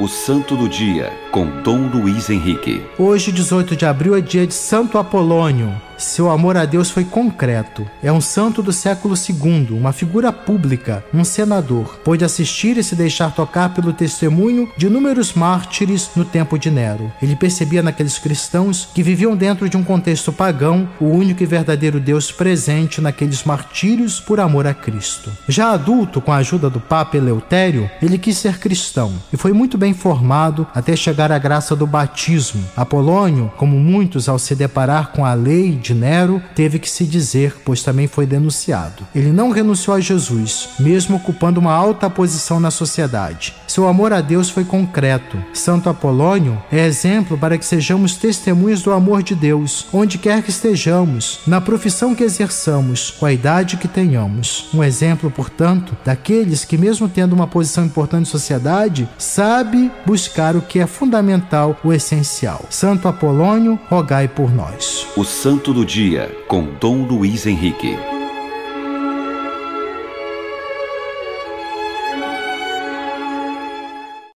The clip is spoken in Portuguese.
O Santo do Dia, com Dom Luiz Henrique. Hoje, 18 de abril, é dia de Santo Apolônio. Seu amor a Deus foi concreto. É um santo do século II, uma figura pública, um senador. Pôde assistir e se deixar tocar pelo testemunho de inúmeros mártires no tempo de Nero. Ele percebia naqueles cristãos que viviam dentro de um contexto pagão o único e verdadeiro Deus presente naqueles martírios por amor a Cristo. Já adulto, com a ajuda do Papa Eleutério, ele quis ser cristão e foi muito bem formado até chegar à graça do batismo. Apolônio, como muitos ao se deparar com a lei de de Nero teve que se dizer, pois também foi denunciado. Ele não renunciou a Jesus, mesmo ocupando uma alta posição na sociedade. Seu amor a Deus foi concreto. Santo Apolônio é exemplo para que sejamos testemunhas do amor de Deus, onde quer que estejamos, na profissão que exerçamos, com a idade que tenhamos. Um exemplo, portanto, daqueles que, mesmo tendo uma posição importante na sociedade, sabe buscar o que é fundamental, o essencial. Santo Apolônio, rogai por nós. O Santo do Dia, com Dom Luiz Henrique.